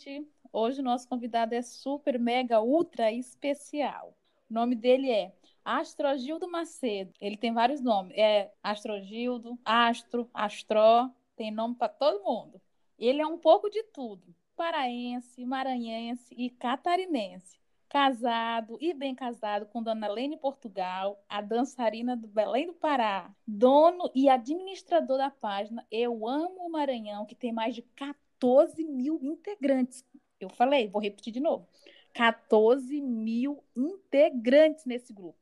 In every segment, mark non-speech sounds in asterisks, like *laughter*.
gente. Hoje o nosso convidado é super, mega, ultra especial. O nome dele é Astrogildo Macedo. Ele tem vários nomes. É Astrogildo, Astro, Astró, tem nome para todo mundo. Ele é um pouco de tudo: paraense, maranhense e catarinense. Casado e bem casado com Dona Lene Portugal, a dançarina do Belém do Pará, dono e administrador da página Eu Amo o Maranhão, que tem mais de 14 mil integrantes. Eu falei, vou repetir de novo: 14 mil integrantes nesse grupo.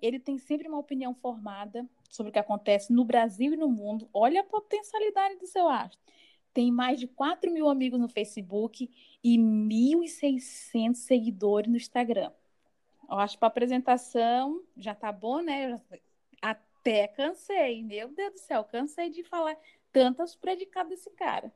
Ele tem sempre uma opinião formada sobre o que acontece no Brasil e no mundo. Olha a potencialidade do seu astro. Tem mais de 4 mil amigos no Facebook e 1.600 seguidores no Instagram. Eu acho que para apresentação já tá bom, né? Até cansei. Meu Deus do céu, cansei de falar tantas predicadas desse cara.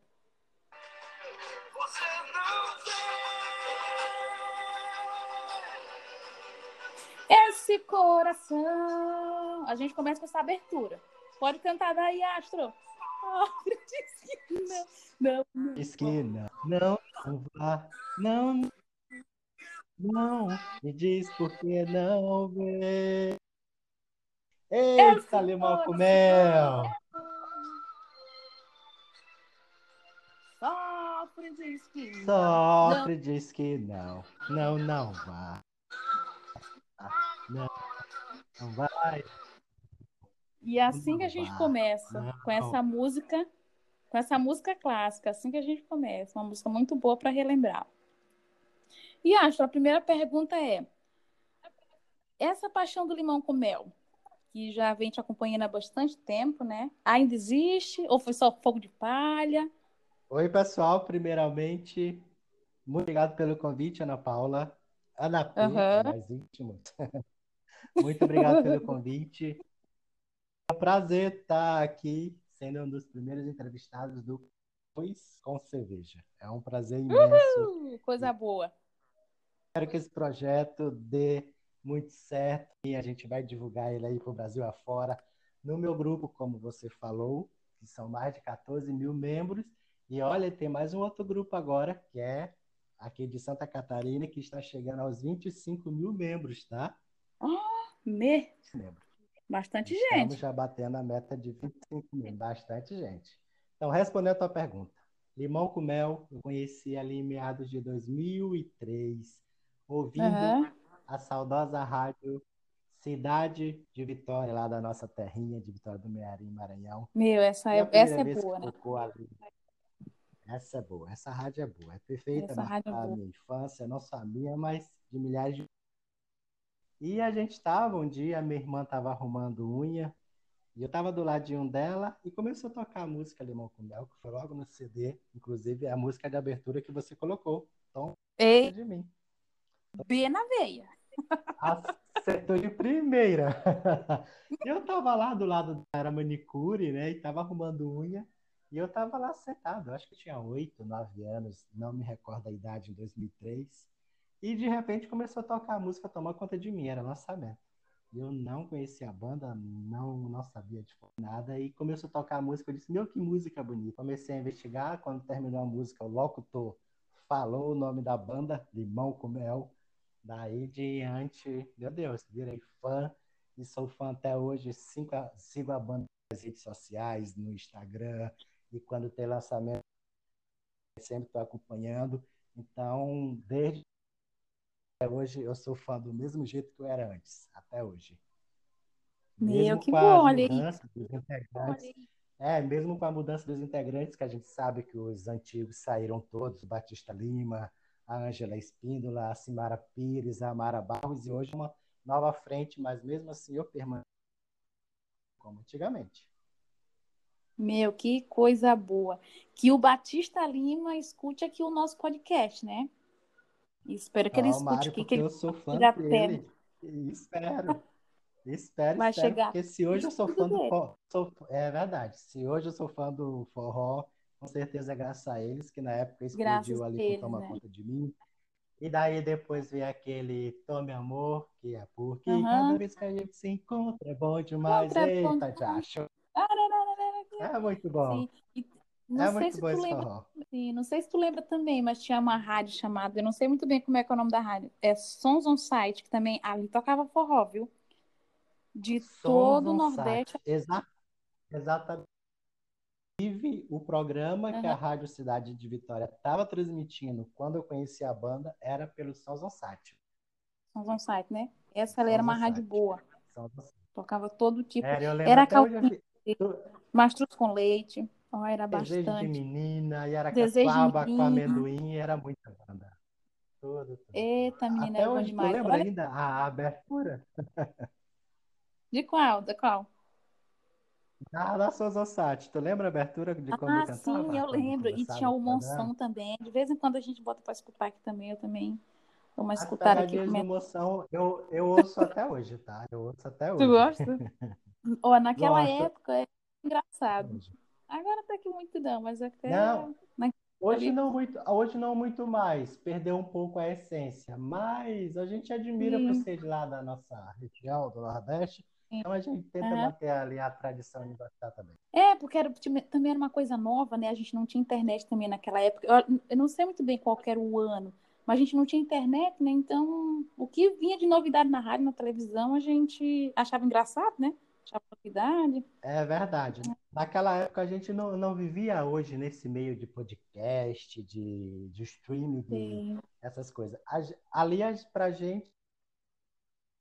Esse coração. A gente começa com essa abertura. Pode cantar daí, Astro. Oh, esquina. Não, não. Esquina. Não, não vá. Não. Não. Me diz por que não vê. Eita, limão com mel. Sofre, diz que não. Sofre, diz que não. Não, não vá. Não, não vai. E é assim que a gente começa, não. com essa música, com essa música clássica, assim que a gente começa, uma música muito boa para relembrar. E acho, a primeira pergunta é: essa paixão do limão com mel, que já vem te acompanhando há bastante tempo, né? Ainda existe ou foi só fogo de palha? Oi, pessoal. Primeiramente, muito obrigado pelo convite, Ana Paula. Ana P, uhum. mais íntimo. *laughs* Muito obrigado pelo convite. É um prazer estar aqui, sendo um dos primeiros entrevistados do Pois com Cerveja. É um prazer imenso. Uhul, coisa boa. Espero que esse projeto dê muito certo e a gente vai divulgar ele aí para o Brasil afora. No meu grupo, como você falou, que são mais de 14 mil membros. E olha, tem mais um outro grupo agora, que é aqui de Santa Catarina, que está chegando aos 25 mil membros, tá? Oh, me... Bastante Estamos gente. Estamos já batendo a meta de 25 mil, bastante gente. Então, respondendo a tua pergunta. Limão com Mel, eu conheci ali em meados de 2003, ouvindo uhum. a saudosa rádio Cidade de Vitória, lá da nossa terrinha de Vitória do Mearim, Maranhão. Meu, essa é, essa é boa, né? Ali, essa é boa, essa rádio é boa, é perfeita na é minha infância, não só a minha, mas de milhares de. E a gente estava, um dia, minha irmã estava arrumando unha, e eu estava do ladinho dela e começou a tocar a música Limão com Mel, que foi logo no CD, inclusive é a música de abertura que você colocou. Então, Ei, de mim. B na veia. Acertou de primeira. *laughs* eu estava lá do lado da manicure, né? E estava arrumando unha. E eu estava lá sentado, acho que tinha oito, nove anos, não me recordo a idade, em 2003. E de repente começou a tocar a música, tomar conta de mim, era lançamento. Eu não conhecia a banda, não, não sabia de nada, e começou a tocar a música, eu disse, meu, que música bonita. Comecei a investigar, quando terminou a música, o locutor falou o nome da banda, Limão com Mel. Daí diante, meu Deus, virei fã, e sou fã até hoje, sigo a, sigo a banda nas redes sociais, no Instagram, e quando tem lançamento, sempre estou acompanhando. Então, desde hoje, eu sou fã do mesmo jeito que eu era antes, até hoje. Meu, mesmo que bom, olha É, mesmo com a mudança dos integrantes, que a gente sabe que os antigos saíram todos, Batista Lima, a Ângela Espíndola, a Simara Pires, a Amara Barros, e hoje uma nova frente, mas mesmo assim eu permaneço como antigamente. Meu, que coisa boa. Que o Batista Lima escute aqui o nosso podcast, né? Espero que ele escute Mário, aqui. Que ele eu sou fã dele. Espero. Espero, Vai espero, chegar. porque se hoje eu sou fã do forró, sou, é verdade, se hoje eu sou fã do forró, com certeza é graças a eles, que na época explodiu ali eles, Toma né? Conta de Mim. E daí depois vem aquele Tome Amor, que é porque uhum. cada vez que a gente se encontra é bom demais. Contra Eita, já achou. Ah, é muito bom. E, Não É sei se tu lembra, forró. sim, não sei se tu lembra também, mas tinha uma rádio chamada, eu não sei muito bem como é que é o nome da rádio, é Sons on Site, que também ali tocava forró, viu? De Sons todo o Nordeste. Site. Exa exatamente. Inclusive, o programa que a Rádio Cidade de Vitória estava transmitindo quando eu conheci a banda era pelo Sons on Site. Sons on Site, né? Essa ali era uma rádio Site. boa, tocava todo tipo. Era, eu lembro Era até hoje. eu mastruz com leite, ó, era Desejo de bastante. menina, Desejo de com amendoim, era muita banda. Tudo, tudo. Eita, menina, Até era bom tu demais. lembra Olha, ainda a abertura de *laughs* qual? De qual? da, da Sozosat? Tu lembra a abertura de quando Ah, sim, cantava? eu Quando lembro. E tinha o programa? Monção também. De vez em quando a gente bota pra escutar aqui também. Eu também dou uma As escutada aqui. Como. Moção, eu, eu ouço até hoje, tá? Eu ouço até Tu hoje. gosta? *laughs* Ó, naquela Gosto. época engraçado. Agora até que muito não, mas até Não, hoje não muito, hoje não muito mais, perdeu um pouco a essência, mas a gente admira por Sim, ser de lá da nossa região, do Nordeste, sim. então a gente tenta Aham. manter ali a tradição de gostar também. É, porque era, também era uma coisa nova, né? A gente não tinha internet também naquela época. Eu, eu não sei muito bem qual era o ano, mas a gente não tinha internet, né? Então, o que vinha de novidade na rádio, na televisão, a gente achava engraçado, né? Achava novidade. É verdade. Naquela época a gente não, não vivia hoje nesse meio de podcast, de, de streaming, de essas coisas. Ali a- pra gente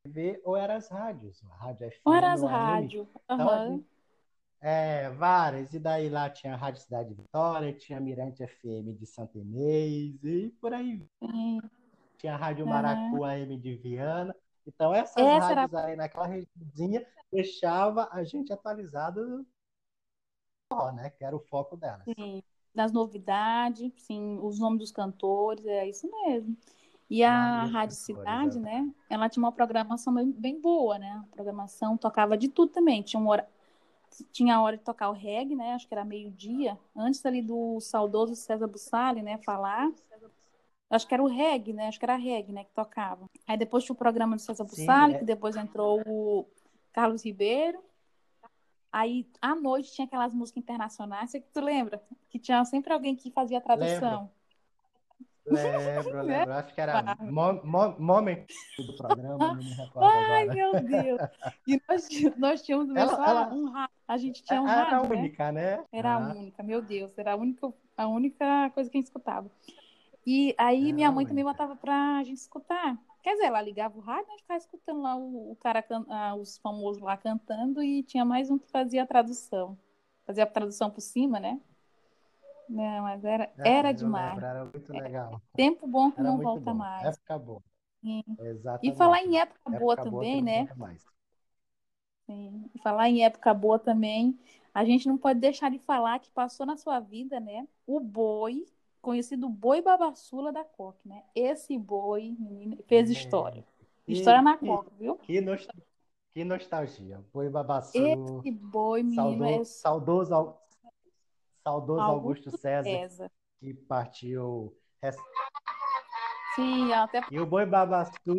ver ou eram as rádios, a rádio Ou era FM as rádios. Então Aham. gente, é, várias. E daí lá tinha a Rádio Cidade de Vitória, tinha a Mirante FM de Santa Inês e por aí. Sim. Tinha a Rádio. Maracu AM de Viana. Então essas Essa era. rádios aí naquela regiãozinha deixava a gente atualizado, né? Que era o foco delas. Sim, das novidades, sim, os nomes dos cantores, é isso mesmo. E a dos Rádio Cidade, né? Ela tinha uma programação bem, bem boa, né? A programação tocava de tudo também. Tinha uma hora, tinha a hora de tocar o reggae, né? Acho que era meio-dia, antes ali do saudoso César Bussali, né? Falar. Acho que era o reggae, né? Acho que era reggae, né? Que tocava. Aí depois tinha o programa do César Bussali, que é, depois entrou o Carlos Ribeiro. Aí, à noite, tinha aquelas músicas internacionais, sei que tu lembra? Que tinha sempre alguém que fazia a tradução. lembro, *laughs* Né? lembro. Acho que era mo, mo, Moment do programa, não me recordo Ai, agora. meu Deus! E nós, nós tínhamos Ela, só ela um rádio. A gente tinha um era a rádio, né? única, né? Era a Ah, única, meu Deus, era a única, a única coisa que a gente escutava. E aí minha mãe também botava pra gente escutar. Quer dizer, ela ligava o rádio, a gente ficava escutando lá o, o cara, ah, os famosos lá cantando, e tinha mais um que fazia a tradução. Fazia a tradução por cima, né? Não, mas era, É, era demais. lembro, era muito legal. Tempo bom que Era não volta bom. mais. Época boa. Sim. Exatamente. E falar em época boa Época boa que também, né? Sim. E falar em época boa também, a gente não pode deixar de falar que passou na sua vida, né? O boi, conhecido boi babaçula da Coque, né? Esse boi, menina, fez história. É, História que, na que, Coque, viu? que, nos- que nostalgia. Boi Babaçu, Esse boi, menino, é saudo, saudoso, Au- saudoso Augusto Augusto César, César. que partiu. Sim, até E o Boi Babaçu,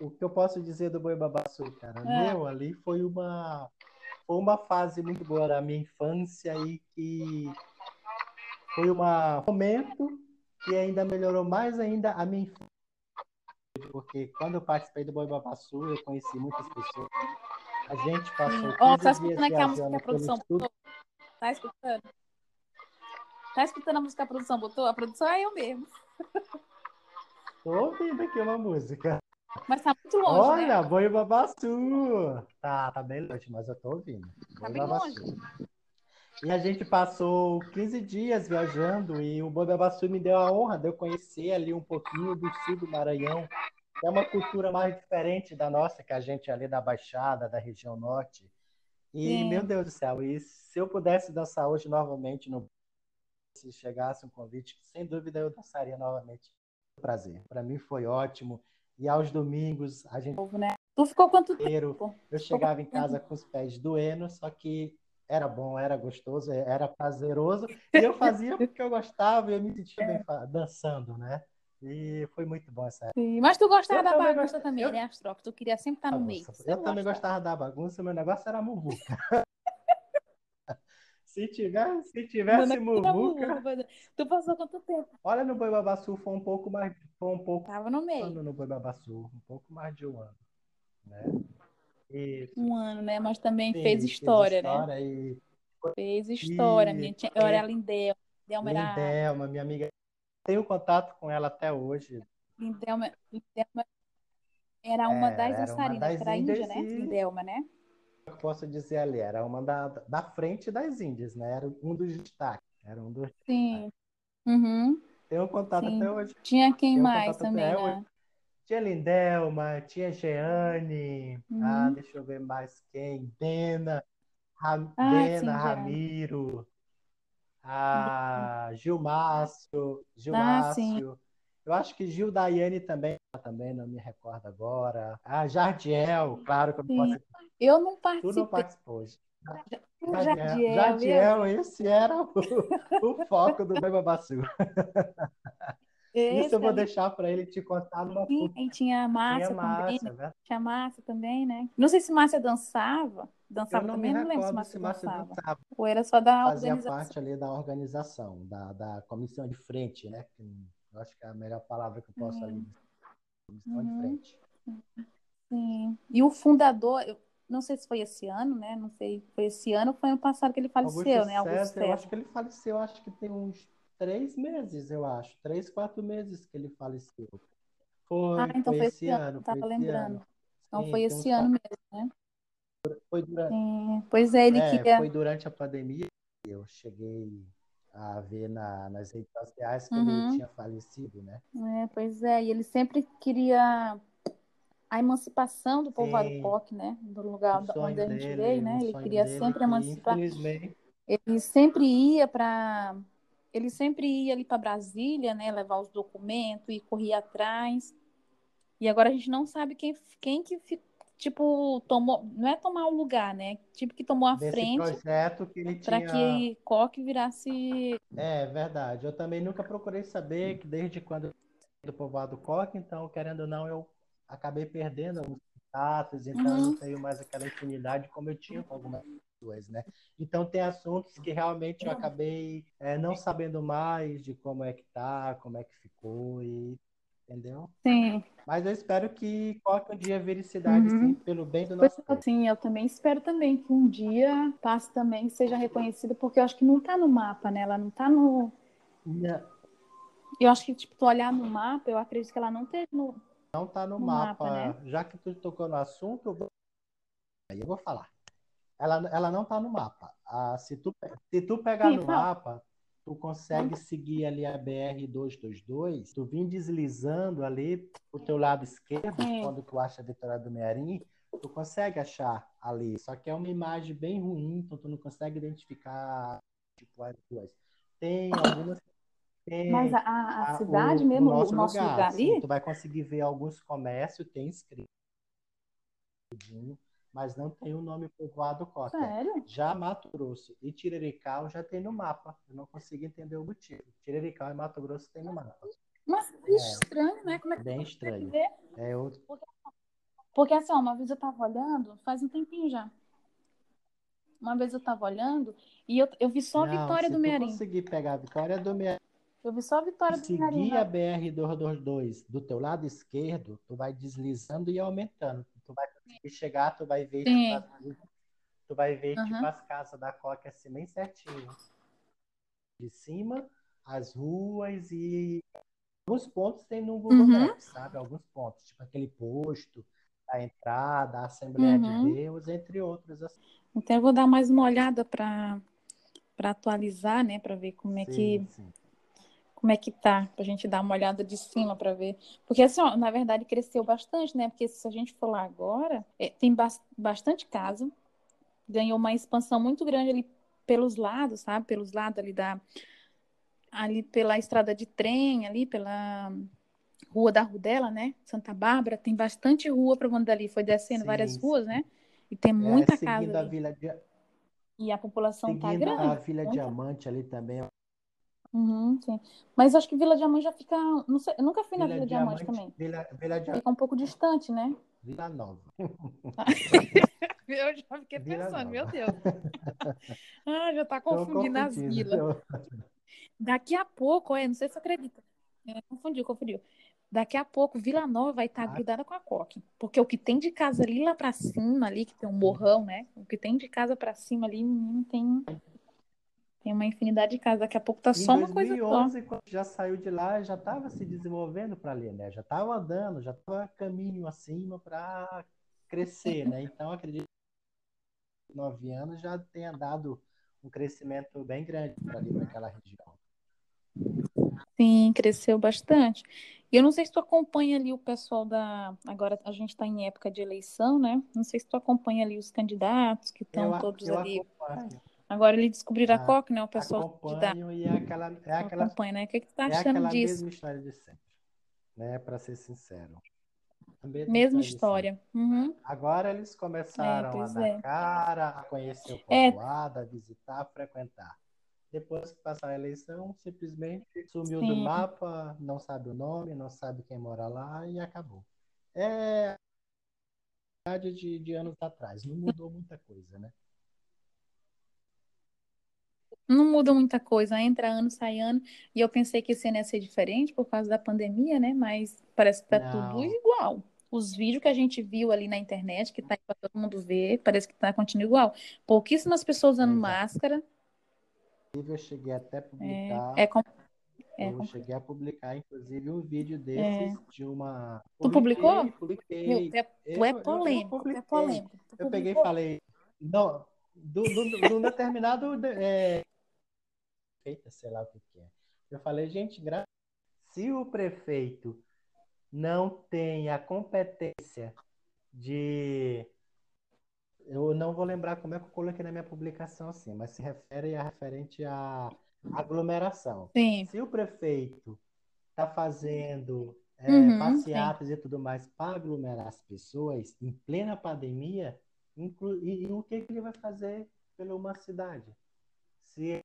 o que eu posso dizer do Boi Babaçu, cara? É. Meu, ali foi uma, foi uma fase muito boa da minha infância e que foi uma- um momento que ainda melhorou mais ainda a minha infância. Porque quando eu participei do Boi Babaçu, eu conheci muitas pessoas. A gente passou 15 tá dias escutando aqui a música a produção botou? Tá escutando? Tá escutando a música que a produção botou? A produção é eu mesmo. Tô ouvindo aqui uma música. Mas tá muito longe, né? Olha, Boi Babaçu! Tá, tá bem longe, mas eu tô ouvindo. Tá Boi bem Babaçu. longe. E a gente passou 15 dias viajando e o Boi Babaçu me deu a honra de eu conhecer ali um pouquinho do sul do Maranhão, é uma cultura mais diferente da nossa, que a gente é ali da Baixada, da região norte. E, Sim. meu Deus do céu, e se eu pudesse dançar hoje novamente, no... se chegasse um convite, sem dúvida eu dançaria novamente. Prazer. Para mim foi ótimo. E aos domingos, a gente né? Tu ficou quanto tempo? eu chegava em casa com os pés doendo, só que era bom, era gostoso, era prazeroso. E eu fazia porque eu gostava e eu me sentia bem dançando, né? E foi muito bom essa época. Sim, Mas tu gostava Eu da também bagunça gosto- também, eu- né, Astro? Tu queria sempre estar no meio. Eu também gosta. gostava da bagunça, meu negócio era muvuca. *laughs* Se, tiver, se tivesse Muvuca... Tu passou quanto tempo? Olha, no Boi Babassu foi um pouco mais... Foi um pouco... Tava no meio. No Boi Babassu, um pouco mais de um ano, né? Isso. Um ano, né? Mas também Sim, fez história, fez história né? E... Fez história. E... Minha tia... Eu era Lindelma. Lindelma era... Lindelma, minha amiga. Tenho contato com ela até hoje. Lindelma, Lindelma era uma é, das dançarinas, era índia, né? Lindelma, né? Eu posso dizer ali, era uma da, da frente das índias, né? Era um dos destaques. Era um dos Sim. Uhum. Tenho contato Sim. até hoje. Tinha quem Tenho mais também, né? Tinha Lindelma, tinha Jeane, ah, uhum. ah, deixa eu ver mais quem, Dena, Ram, ah, Dena, sim, Ramiro, ah, Gilmácio, Gilmácio. Ah, eu acho que Gil Daiane também, também não me recordo agora. A Jardiel, claro que eu não posso. Eu não participei. Tu não participou. Jardiel, Jardiel, esse era o, o foco do Bebabassu. *laughs* Esse Isso eu vou deixar para ele te contar numa Sim, e tinha a Márcia tinha também. Márcia, né? Tinha a Márcia também, né? Não sei se Márcia dançava. Dançava também, não lembro se Márcia, Márcia dançava. dançava. Ou era só da Fazia organização. parte ali da organização, da, da comissão de frente, né? Eu acho que é a melhor palavra que eu posso uhum. ali. Comissão uhum. de frente. Sim. E o fundador, eu não sei se foi esse ano, né? Não sei, foi esse ano ou foi ano passado que ele faleceu, Augusto né? Augusto César, eu acho que ele faleceu, acho que tem uns três meses, eu acho. Três, quatro meses que ele faleceu. Foi, ah, então foi, foi esse ano. Tava lembrando. Ano. Então Sim, foi esse ano mesmo, né? Foi durante... Sim. Pois é, ele é, queria... Foi durante a pandemia que eu cheguei a ver na, nas redes sociais que uhum. ele tinha falecido, né? É, pois é, e ele sempre queria a emancipação do povoado POC, né? Do lugar onde a gente veio, né? Ele queria dele, sempre emancipar. Infelizmente... Ele sempre ia para ele sempre ia ali para Brasília, né, levar os documentos e corria atrás. E agora a gente não sabe quem, quem que tipo tomou, não é tomar o lugar, né? Tipo que tomou a Desse frente projeto que ele para que Coque virasse É, verdade. Eu também nunca procurei saber que desde quando do povoado Coque, então querendo ou não eu acabei perdendo alguns contatos, então uhum. eu não tenho mais aquela infinidade como eu tinha com algumas pessoas, né? Então tem assuntos que realmente eu acabei é, não sabendo mais de como é que tá, como é que ficou e entendeu? Sim. Mas eu espero que qualquer dia vire cidade uhum. sim, pelo bem do nosso povo. Sim, eu também espero também que um dia passe também seja reconhecida, porque eu acho que não está no mapa, né? Ela não está no não. Eu acho que tipo tu olhar no mapa, eu acredito que ela não teve no não está no, no, mapa, mapa né? já que tu tocou no assunto, eu vou... aí eu vou falar ela, ela não está no mapa. Ah, se, tu, se tu pegar Sim, no fala. mapa, tu consegue seguir ali a BR-222, tu vem deslizando ali o teu lado esquerdo, Sim. quando tu acha a Vitória do Mearim, tu consegue achar ali. Só que é uma imagem bem ruim, então tu não consegue identificar tipo, as duas. Tem algumas tem Mas a, a, a cidade o, mesmo, o nosso, o nosso lugar, lugar ali? Tu vai conseguir ver alguns comércios, tem escrito mas não tem o nome povoado Cota. Sério? Já Mato Grosso e Tirirical já tem no mapa. Eu não consigo entender o motivo. Tirirical e Mato Grosso tem no mapa. Mas que é, estranho, né? Como é que bem estranho. É outro... Porque, porque assim, uma vez eu tava olhando, faz um tempinho já. Uma vez eu tava olhando e eu, eu vi só a não, vitória do Mearim. Se conseguir pegar a vitória do Mearim. Eu vi só a vitória do Mearim. Seguir a BR-222 do teu lado esquerdo, tu vai deslizando e aumentando. E chegar, tu vai ver, tipo, tu vai ver uhum. tipo, as casas da Coca assim, bem certinho. De cima, as ruas e alguns pontos tem no Google uhum. Maps, sabe? Alguns pontos, tipo aquele posto, a entrada, a Assembleia uhum. de Deus, entre outros. Assim. Então eu vou dar mais uma olhada para para atualizar, né, para ver como é sim, que sim como é que tá, pra gente dar uma olhada de cima para ver. Porque, assim, ó, na verdade, cresceu bastante, né? Porque se a gente for lá agora, é, tem ba bastante casa, ganhou uma expansão muito grande ali pelos lados, sabe? Pelos lados ali da. Ali pela estrada de trem, ali pela Rua da Rudela, né? Santa Bárbara, tem bastante rua para onde ali foi descendo sim, várias ruas, né? E tem muita é, casa. Ali. A Vila de... E a população tá grande. A Vila. Diamante ali também Uhum, sim. Mas acho que Vila Diamante já fica. Não sei, eu nunca fui Vila na Vila Diamante, Diamante também. Vila, Vila Diamante. Fica um pouco distante, né? Vila Nova. *laughs* *laughs* Eu já fiquei Vila pensando, meu Nova. Deus. *laughs* Ah, já tá Tô confundindo as vilas. Daqui a pouco, é, não sei se você acredita. É, confundiu, confundiu. Daqui a pouco, Vila Nova vai estar Ah. grudada com a Coque. Porque o que tem de casa ali lá pra cima, ali, que tem um morrão, né? O que tem de casa pra cima ali, menino, tem, tem uma infinidade de casa. Daqui a pouco tá Em só uma coisa só. 2011, quando já saiu de lá, já estava se desenvolvendo para ali, né? Já estava andando, já estava caminho acima para crescer, né? Então, acredito que nove anos já tenha dado um crescimento bem grande para ali, para aquela região. Sim, cresceu bastante. E eu não sei se tu acompanha ali o pessoal da. Agora a gente está em época de eleição, né? Não sei se tu acompanha ali os candidatos que estão todos eu ali. acompanho, Agora eles descobriram a Ah, Coque, né? O pessoal da acompanho e é aquela, é aquela, acompanha, né? O que que tu tá é achando aquela disso? mesma história de sempre, né? Para ser sincero. A mesma história. Uhum. Agora eles É, começaram a pois dar é. cara, a conhecer o É, povoado, a visitar, a frequentar. Depois que passar a eleição, simplesmente sumiu do sim. mapa, não sabe o nome, não sabe quem mora lá e acabou. É a de, de anos atrás, não mudou muita coisa, né? Não muda muita coisa, entra ano, sai ano. E eu pensei que esse ano ia ser diferente por causa da pandemia, né? Mas parece que tá tudo Não, igual. Os vídeos que a gente viu ali na internet, que tá aí pra todo mundo ver, parece que tá continuando igual. Pouquíssimas pessoas usando exato. máscara. Eu cheguei até a É, publicar, é, com- é, eu com- cheguei a publicar, inclusive, um vídeo é. desses de uma. Tu publicou? Publiquei, Meu, publiquei. tu é, tu é Eu, eu, eu polêmico, tu é publiquei. polêmico. Tu Eu peguei e falei, não, do, do, do determinado é, prefeito, sei lá o que que é. Eu falei, gente, gra- se o prefeito não tem a competência de. Eu não vou lembrar como é que eu coloquei na minha publicação assim, mas se refere a referente à aglomeração. Sim. Se o prefeito está fazendo é, Uhum, sim. passeatas e tudo mais para aglomerar as pessoas em plena pandemia, inclu- e, e o que, que ele vai fazer pela uma cidade? Se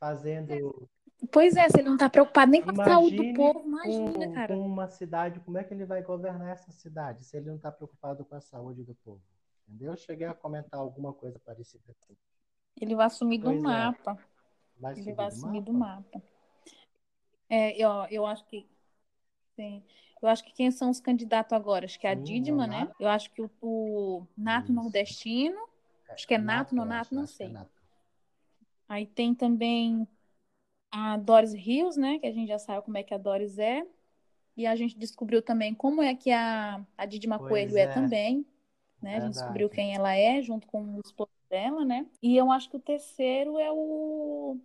fazendo. Pois é, se ele não tá preocupado nem com a saúde do povo, imagina, cara. uma cidade, como é que ele vai governar essa cidade se ele não está preocupado com a saúde do povo? Entendeu? Eu cheguei a comentar alguma coisa parecida assim. Ele vai sumir do Pois é, mapa. vai Ele vai do sumir do mapa? É, eu, eu acho que sim. Eu acho que quem são os candidatos agora? Acho que é a é Dídima, né? Eu acho que o, o Nato Isso. Nordestino. Acho que é Nato, Nato, não que é sei. Nato. Aí tem também a Doris Rios, né? Que a gente já sabe como é que a Doris é. E a gente descobriu também como é que a, a Dídima Pois Coelho é é, também, né? A gente descobriu quem ela é, junto com o esposo dela, né? E eu acho que o terceiro é o,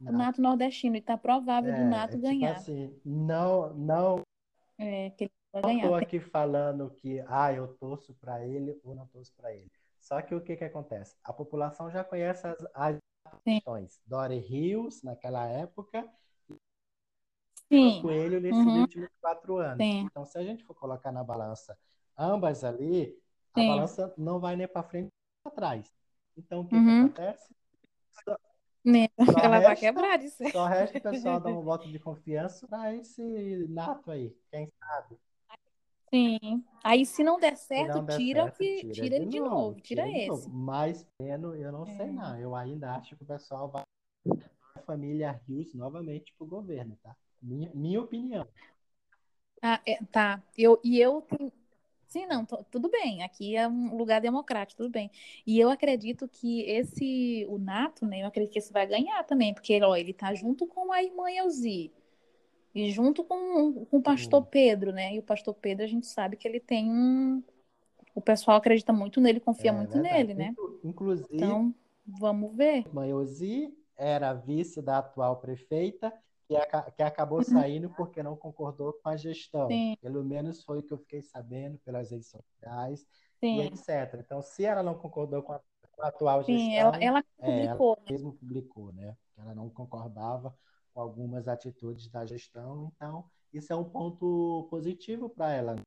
o Nato. Nordestino. E tá provável do É, Nato é tipo ganhar. assim, não, não, É, que ele vai não ganhar. tô aqui falando que, ah, eu torço para ele ou não torço para ele. Só que o que que acontece? A população já conhece as, as. Questões. Dory Rios, naquela época, Sim. Coelho nesses Uhum. últimos quatro anos. Sim. Então, se a gente for colocar na balança ambas ali, a Sim. balança não vai nem para frente nem para trás. Então, o que que Uhum. acontece? Só, só *laughs* Ela vai resta, quebrar isso. só resta o pessoal dar um *laughs* voto de confiança para esse nato aí. Quem sabe? Sim. Aí, se não der certo, não der tira certo, que tira tira ele de novo, novo, tira tira de novo. esse. Mas peno, eu não sei É. não. Eu ainda acho que o pessoal vai a família Rios novamente pro governo, tá? Minha, minha opinião. Ah, é, tá. Eu, e eu tenho- Sim, não, tudo bem. Aqui é um lugar democrático, tudo bem. E eu acredito que esse, o Nato, né? Eu acredito que esse vai ganhar também, porque ó, ele tá junto com a irmã Elzi e junto com, com o pastor Sim, Pedro, né? E o pastor Pedro, a gente sabe que ele tem um. O pessoal acredita muito nele, confia é muito verdade. nele, né? Inclu- Inclusive, Então, vamos ver. Manhosi era vice da atual prefeita, que, aca- que acabou Uhum. saindo porque não concordou com a gestão. Sim, Pelo menos foi o que eu fiquei sabendo pelas redes sociais e sim, etc. Então, se ela não concordou com a, com a atual sim. Ela, gestão, ela é, ela publicou, né? mesmo publicou, né? Que ela não concordava com algumas atitudes da gestão. Então, isso é um ponto positivo para ela. né?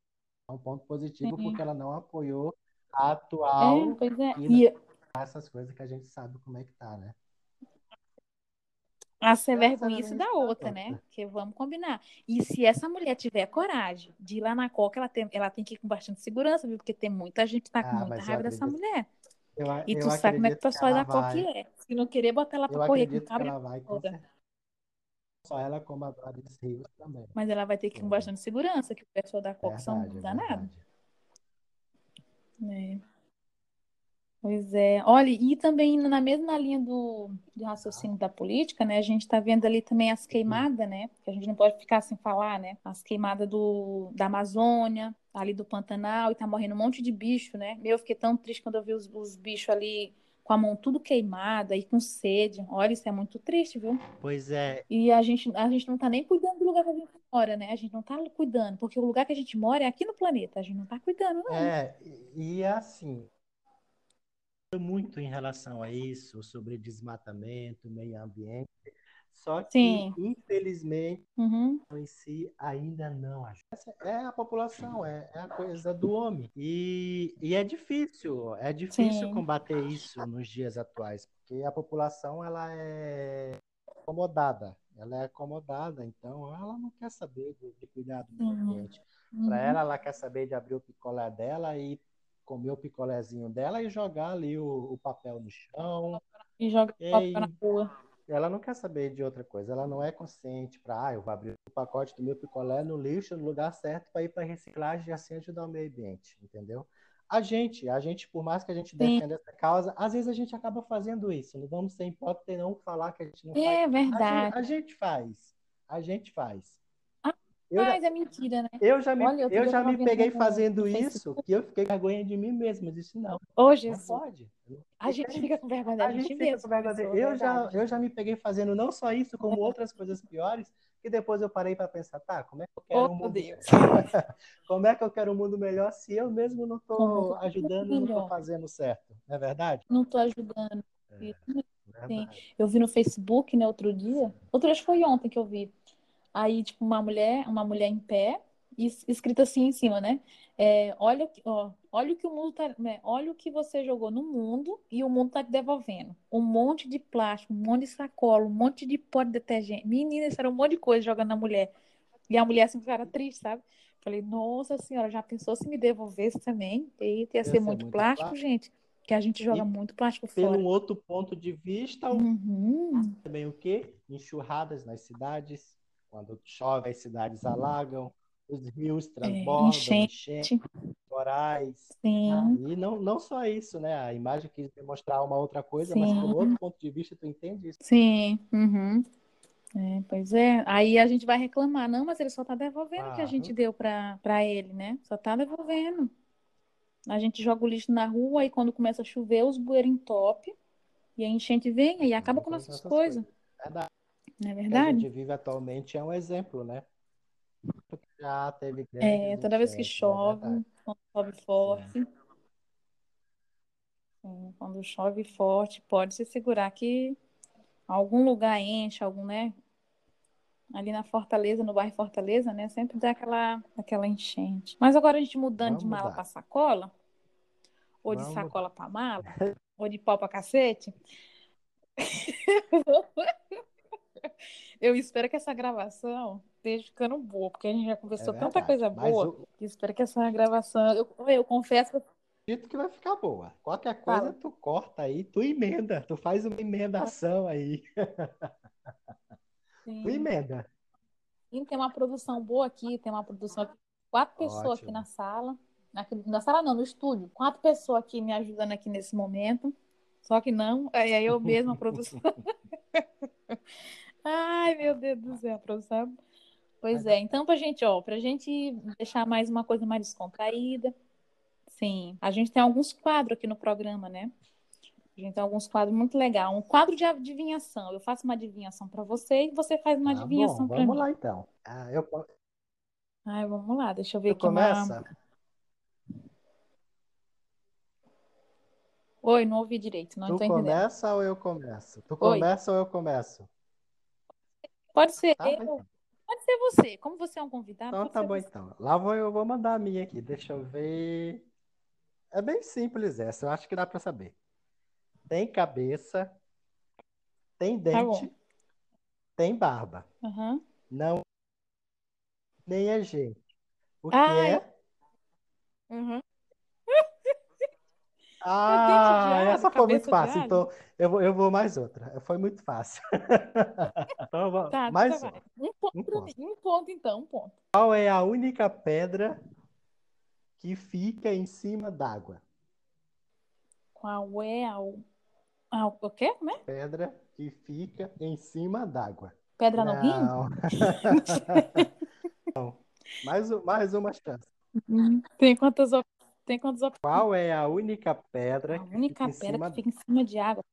É um ponto positivo Sim. porque ela não apoiou a É, atual pois é. e E, essas coisas que a gente sabe como é que tá, né? A ser vergonhice a da resposta. outra, né? Porque vamos combinar. E se essa mulher tiver coragem de ir lá na Coca, ela tem, ela tem que ir com bastante segurança, viu? Porque tem muita gente que tá com Ah, muita raiva dessa acredito. mulher. Eu, E tu sabe como é que o pessoal da Coca é. Se não querer botar ela Eu pra correr com que cabra ela vai, com toda. certeza. Só ela como a Gladys Rios também. Mas ela vai ter que ir com Sim. bastante segurança, que o pessoal da Coca são é danados. É. Pois é. Olha, e também na mesma linha do, do raciocínio da política, né? A gente tá vendo ali também as queimadas, né? Que a gente não pode ficar sem falar, né? As queimadas do, da Amazônia, ali do Pantanal, e tá morrendo um monte de bicho, né? Meu, eu fiquei tão triste quando eu vi os, os bichos ali com a mão tudo queimada e com sede. Olha, isso é muito triste, viu? Pois é, E a gente, a gente não tá nem cuidando do lugar que a gente mora, né? A gente não tá cuidando, porque o lugar que a gente mora é aqui no planeta. A gente não tá cuidando, não. é, e e assim, muito em relação a isso, sobre desmatamento, meio ambiente, só que, Sim. infelizmente, Uhum. em si ainda não ajuda. Essa é a população, é, é a coisa do homem. E, e é difícil, é difícil Sim. combater isso nos dias atuais, porque a população ela é acomodada, ela é acomodada, então ela não quer saber de, de cuidar do meio Uhum. ambiente. Uhum. Para ela, ela quer saber de abrir o picolé dela e comer o picolézinho dela e jogar ali o, o papel no chão. E joga E copo aí, na rua. Ela não quer saber de outra coisa, ela não é consciente para, ah, eu vou abrir o pacote do meu picolé no lixo, no lugar certo, para ir para reciclagem e assim ajudar o meio ambiente, entendeu? A gente, a gente, por mais que a gente Sim. defenda essa causa, às vezes a gente acaba fazendo isso. Não vamos ser hipócritas e não falar que a gente não faz. É A gente, verdade. a gente faz, a gente faz. Eu já, Mas é mentira, né? eu já me, Olha, eu já me peguei fazendo isso, que eu fiquei com vergonha de mim mesmo. Eu disse, não, Ô, não Jesus. pode. A gente fica com vergonha da A gente gente mesmo, Eu já, eu já me peguei fazendo não só isso, como outras coisas piores, que depois eu parei para pensar, tá, como é que eu quero Oh, um mundo, Deus. *laughs* como é que eu quero um mundo melhor se eu mesmo não estou ajudando, não estou fazendo certo, não é verdade? Não tô ajudando. É. Eu vi no Facebook, né, outro dia. Outro dia foi ontem que eu vi. Aí, tipo, uma mulher, uma mulher em pé, e es- escrito assim em cima, né? É, olha, o que- ó, olha o que o mundo tá, né? Olha o que você jogou no mundo e o mundo tá te devolvendo. Um monte de plástico, um monte de sacola, um monte de pó de detergente. Menina, isso era um monte de coisa jogando na mulher. E a mulher assim, cara, triste, sabe? Falei, nossa senhora, já pensou se me devolvesse também? Eita, ia ser ser muito muito plástico, plástico. gente. Que a gente joga E muito plástico pelo fora. outro ponto de vista, Uhum. também o quê? Enxurradas nas cidades, quando chove as cidades alagam, os rios É, transbordam, enchentes, enchente, corais. sim, E não, não só isso, né? A imagem quis demonstrar uma outra coisa, mas pelo sim, outro ponto de vista, tu entende isso? sim. Uhum. É, pois é. Aí a gente vai reclamar, não, mas ele só tá devolvendo o que a gente deu pra ele, né? Só tá devolvendo. A gente joga o lixo na rua e quando começa a chover, os bueiros entopem e a enchente vem e acaba com com as nossas nossas coisas, coisas. Verdade. Não é que a verdade? gente vive atualmente é um exemplo, né? Porque já teve É, toda vez que é chove, verdade? quando chove forte, sim, quando chove forte, pode se segurar que algum lugar enche, algum, né? Ali na Fortaleza, no bairro Fortaleza, né? Sempre dá aquela, aquela enchente. Mas agora a gente mudando de Vamos mala mudar. para sacola, ou de Vamos sacola para mala, ou de pau para cacete, *laughs* eu espero que essa gravação esteja ficando boa, porque a gente já É conversou tanta verdade. coisa boa, que eu espero que essa gravação. Eu, eu confesso dito que vai ficar boa. Qualquer coisa, falo. tu corta aí, tu emenda, tu faz uma emendação aí. *laughs* Tu Sim. emenda. E tem uma produção boa aqui, tem uma produção aqui, quatro pessoas aqui Ótimo. na sala. Aqui, na sala não, no estúdio. Quatro pessoas aqui me ajudando aqui nesse momento. Só que não, é é eu mesma a produção. *laughs* *laughs* Ai, meu Deus do céu, produção. Pois é, então pra gente, ó, pra gente deixar mais uma coisa mais descontraída. Sim, a gente tem alguns quadros aqui no programa, né? A gente tem alguns quadros muito legais. Um quadro de adivinhação. Eu faço uma adivinhação pra você e você faz uma Tá adivinhação bom, pra vamos mim. lá então. Ah, eu, Ai, vamos lá, deixa eu ver eu aqui uma. começa? Oi, não ouvi direito, não Tu estou entendendo. começa ou eu começo? Tu Oi, começa ou eu começo? Pode ser Tá eu, então. pode ser você. Como você é um convidado, Então tá bom você. então. Lá vou eu vou mandar a minha aqui. Deixa eu ver. É bem simples essa, eu acho que dá pra saber. Tem cabeça, tem Tá dente, tem barba. Aham. Não, nem é gente. O que é? Uhum. Ah, essa foi muito fácil. Então, eu vou, eu vou mais outra. Foi muito fácil. *laughs* Então, vou- Tá, mais tá. Um ponto Um ponto. Um ponto, então, um ponto. Qual é a única pedra que fica em cima d'água? Qual é a... o- Ah, o quê? Como é? Pedra que fica em cima d'água. Pedra no rim? Não. *laughs* *laughs* Mais, mais uma chance. Tem quantas op... Tem quantas opções? Qual é a única pedra A que única fica em pedra cima que fica em cima de água.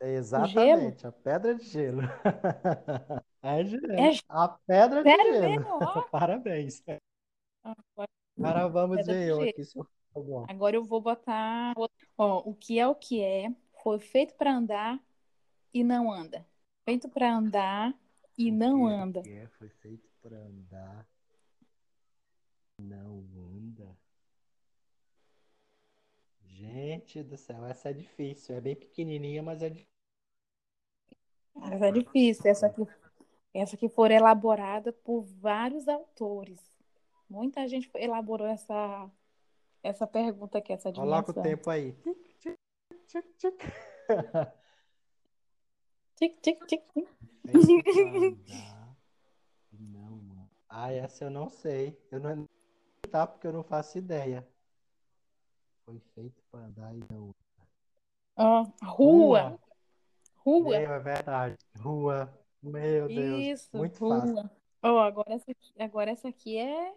Exatamente, a pedra de gelo. *laughs* É gelo. É A pedra de Sério gelo. mesmo? *laughs* Parabéns. Agora, Agora vamos ver eu aqui se eu for bom. agora eu vou botar. Ó, o que é o que é? Foi feito para andar e não anda. Feito para andar e não O que é anda. que é? Foi feito para andar. Não anda. Gente do céu, essa é difícil. É bem pequenininha, mas é difícil. Essa é difícil. Essa aqui, essa aqui foi elaborada por vários autores. Muita gente elaborou essa, essa pergunta aqui, essa Coloca o dimensão. tempo aí. Tic, tic, tic, tic. Tic, *laughs* tic, e *laughs* não anda. Ah, essa eu não sei. Eu não tá porque eu não faço ideia. Foi feito para andar e não. Ó, rua. Rua. Meu, é verdade. Rua. Meu Deus. Isso, Muito rua. fácil. Ó, agora essa aqui, agora essa aqui é,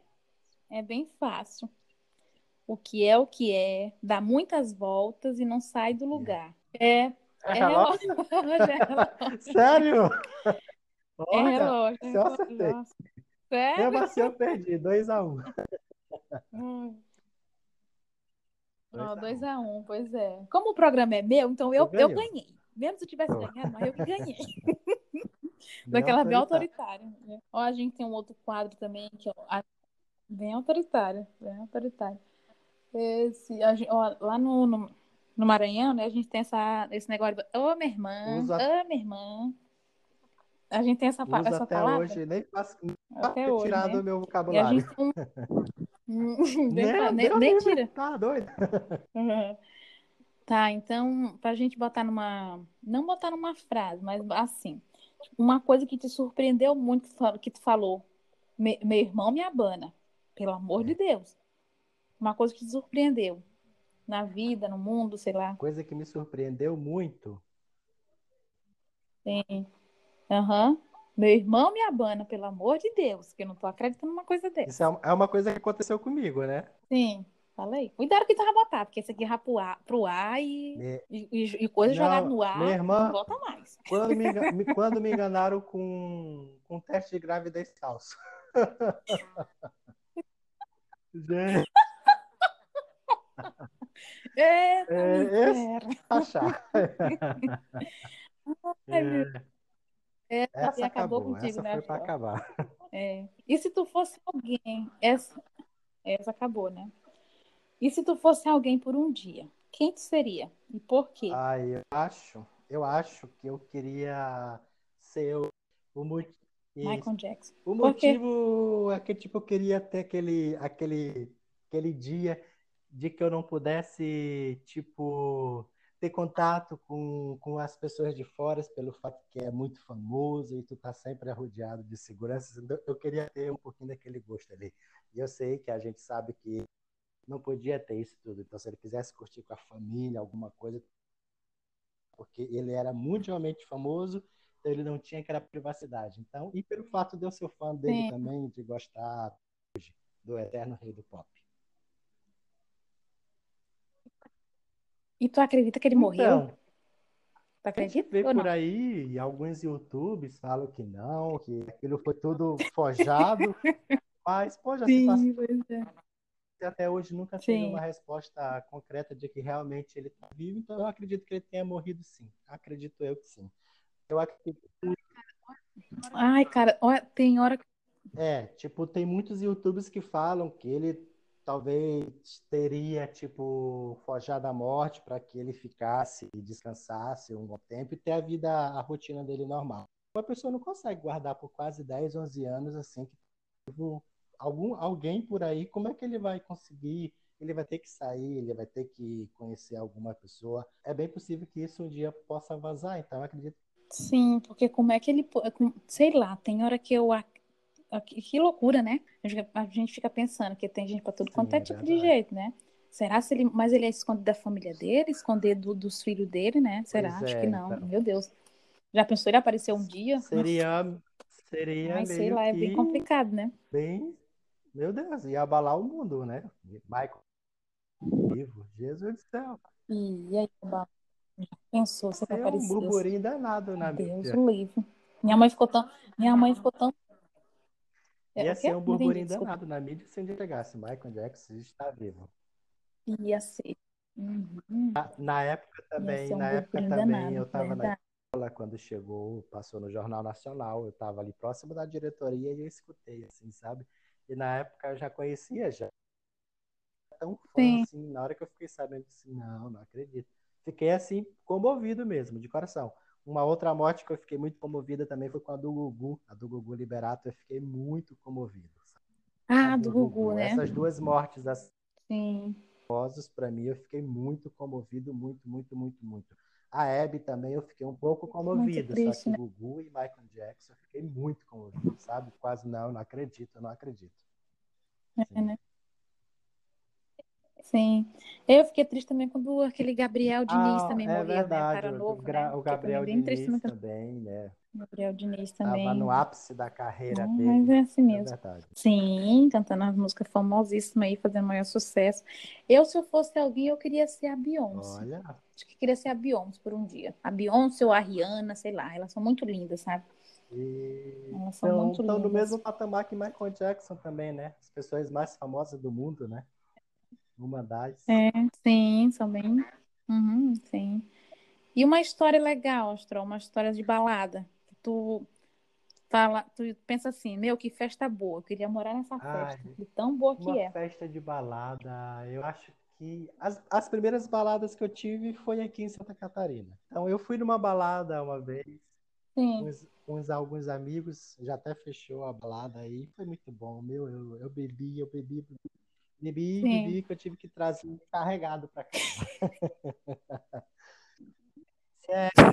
é bem fácil. O que é o que é, dá muitas voltas e não sai do lugar. É, É é relógio? relógio, *laughs* é relógio, Sério? é Olha, relógio, é se eu relógio. acertei. Nossa. Sério? mesmo assim eu perdi. 2x1. *laughs* Hum. Dois Ó, a 2 um. a 1 pois é. Como o programa é meu, então eu, eu ganhei. Mesmo se eu tivesse ganhado, mas eu que ganhei. *laughs* Daquela bem autoritária. né? Ó, a gente tem um outro quadro também que é bem autoritário, bem autoritário. Esse, a ó, lá no, no, no Maranhão, né, a gente tem essa, esse negócio de, ô, minha irmã, ô, minha irmã. A gente tem essa, essa até palavra hoje, nem faço até hoje, tirado né? o meu E a vocabulário. gente tem um... *laughs* Hum, *laughs* Né? nem, Deus nem livre. tira. Tá doido. Uhum. *laughs* Tá, então, pra gente botar numa. Não botar numa frase, mas assim. Uma coisa que te surpreendeu muito que tu falou-. "Me- Meu irmão me abana. Pelo amor de Deus. Uma coisa que te surpreendeu. Na vida, no mundo, sei lá. Coisa que me surpreendeu muito. Sim. Aham. Meu irmão me abana, pelo amor de Deus, que eu não tô acreditando numa coisa dessa. Isso é um- é uma coisa que aconteceu comigo, né? Sim, falei. Cuidado que tu vai botar, porque esse aqui vai pro ar, pro ar e, Me- e, e- coisa Não, jogada no ar, minha irmã- não volta mais. Quando me, *laughs* quando me enganaram com, com teste de gravidez falso. *laughs* Gente, *laughs* Eita, É, miséria. achar. Ai, meu É, Essa, essa acabou acabou, contigo, essa né, foi para acabar. É. E se tu fosse alguém, essa, essa acabou, né? E se tu fosse alguém por um dia, quem tu seria? E por quê? Ah, eu acho, eu acho que eu queria ser o, o, Michael Jackson. o motivo é que tipo eu queria ter aquele aquele aquele dia de que eu não pudesse tipo ter contato com, com as pessoas de fora pelo fato que é muito famoso e tu tá sempre rodeado de seguranças. Então, eu queria ter um pouquinho daquele gosto ali. E eu sei que a gente sabe que não podia ter isso tudo. Então, se ele quisesse curtir com a família, alguma coisa, porque ele era mundialmente famoso, então ele não tinha aquela privacidade. Então, e pelo fato de eu ser fã dele Sim. também, de gostar hoje do eterno rei do pop. E tu acredita que ele morreu? Então, Tu a gente acredita vê por não? aí, e alguns YouTubes falam que não, que aquilo foi tudo forjado, *laughs* mas, pô, já se passou Sim, é. até hoje nunca teve Sim. uma resposta concreta de que realmente ele está vivo, então eu acredito que ele tenha morrido sim. Acredito eu que sim. Eu acredito Ai, cara, tem hora que. É, tipo, tem muitos YouTubers que falam que ele talvez teria, tipo, forjado a morte para que ele ficasse e descansasse um bom tempo e ter a vida, a rotina dele normal. uma pessoa não consegue guardar por quase 10, 11 anos assim que algum alguém por aí, como é que ele vai conseguir? Ele vai ter que sair, ele vai ter que conhecer alguma pessoa. É bem possível que isso um dia possa vazar, então eu acredito. Sim, porque como é que ele, sei lá, tem hora que eu que loucura, né? A gente fica pensando que tem gente para tudo quanto é, é tipo de jeito, né? Será se ele. Mas ele é escondido da família dele, esconder do, dos filhos dele, né? Será? Pois Acho é, que não. Então... Meu Deus. Já pensou ele aparecer um dia? Seria. Seria. Mas sei lá, é bem complicado, né? Bem. Meu Deus, ia abalar o mundo, né? Michael vivo. Jesus do céu. E aí, já pensou se é um burburinho danado na Deus mídia. Deus livre. Minha mãe ficou tão. Minha mãe ficou tão. Ia ser um burburinho danado na mídia se ele chegasse. Michael Jackson está vivo. Ia ser. Uhum. Na, na, época também, um na época também, eu estava na escola quando chegou, passou no Jornal Nacional, eu estava ali próximo da diretoria e eu escutei, assim, sabe? E na época eu já conhecia já. Tão fã, Sim. assim, na hora que eu fiquei sabendo assim, não, não acredito. Fiquei assim, comovido mesmo, de coração. Uma outra morte que eu fiquei muito comovida também foi com a do Gugu, a do Gugu Liberato, eu fiquei muito comovido. Sabe? Ah, do, do Gugu, Gugu, né? Essas duas mortes assim, Sim. para mim, eu fiquei muito comovido, muito, muito, muito, muito. A Abby também eu fiquei um pouco comovido, triste, só que né? Gugu e Michael Jackson eu fiquei muito comovido, sabe? Quase não, não acredito, não acredito. É, né? Sim. Eu fiquei triste também quando aquele Gabriel Diniz ah, também é morreu, verdade. né? O cara novo, o, né? o Gabriel Diniz também, também, né? Gabriel Diniz também. Tava no ápice da carreira ah, dele. Mas é assim é mesmo. É Sim, cantando as músicas famosíssimas aí, fazendo maior sucesso. Eu, se eu fosse alguém, eu queria ser a Beyoncé. Olha. Acho que queria ser a Beyoncé por um dia. A Beyoncé ou a Rihanna, sei lá. Elas são muito lindas, sabe? E... Elas são então, muito estão no mesmo patamar que Michael Jackson também, né? As pessoas mais famosas do mundo, né? Uma das. É, sim, são bem. Uhum, sim. E uma história legal, Astro, uma história de balada. Tu fala, tu pensa assim, meu, que festa boa. Eu queria morar nessa festa. Ai, tão boa que é. Uma festa de balada, eu acho que as, as primeiras baladas que eu tive foi aqui em Santa Catarina. Então eu fui numa balada uma vez. Com, com alguns amigos, já até fechou a balada aí, foi muito bom. Meu, eu, eu bebi, eu bebi, bebi Bebi, Sim. bebi, que eu tive que trazer carregado para cá. *laughs*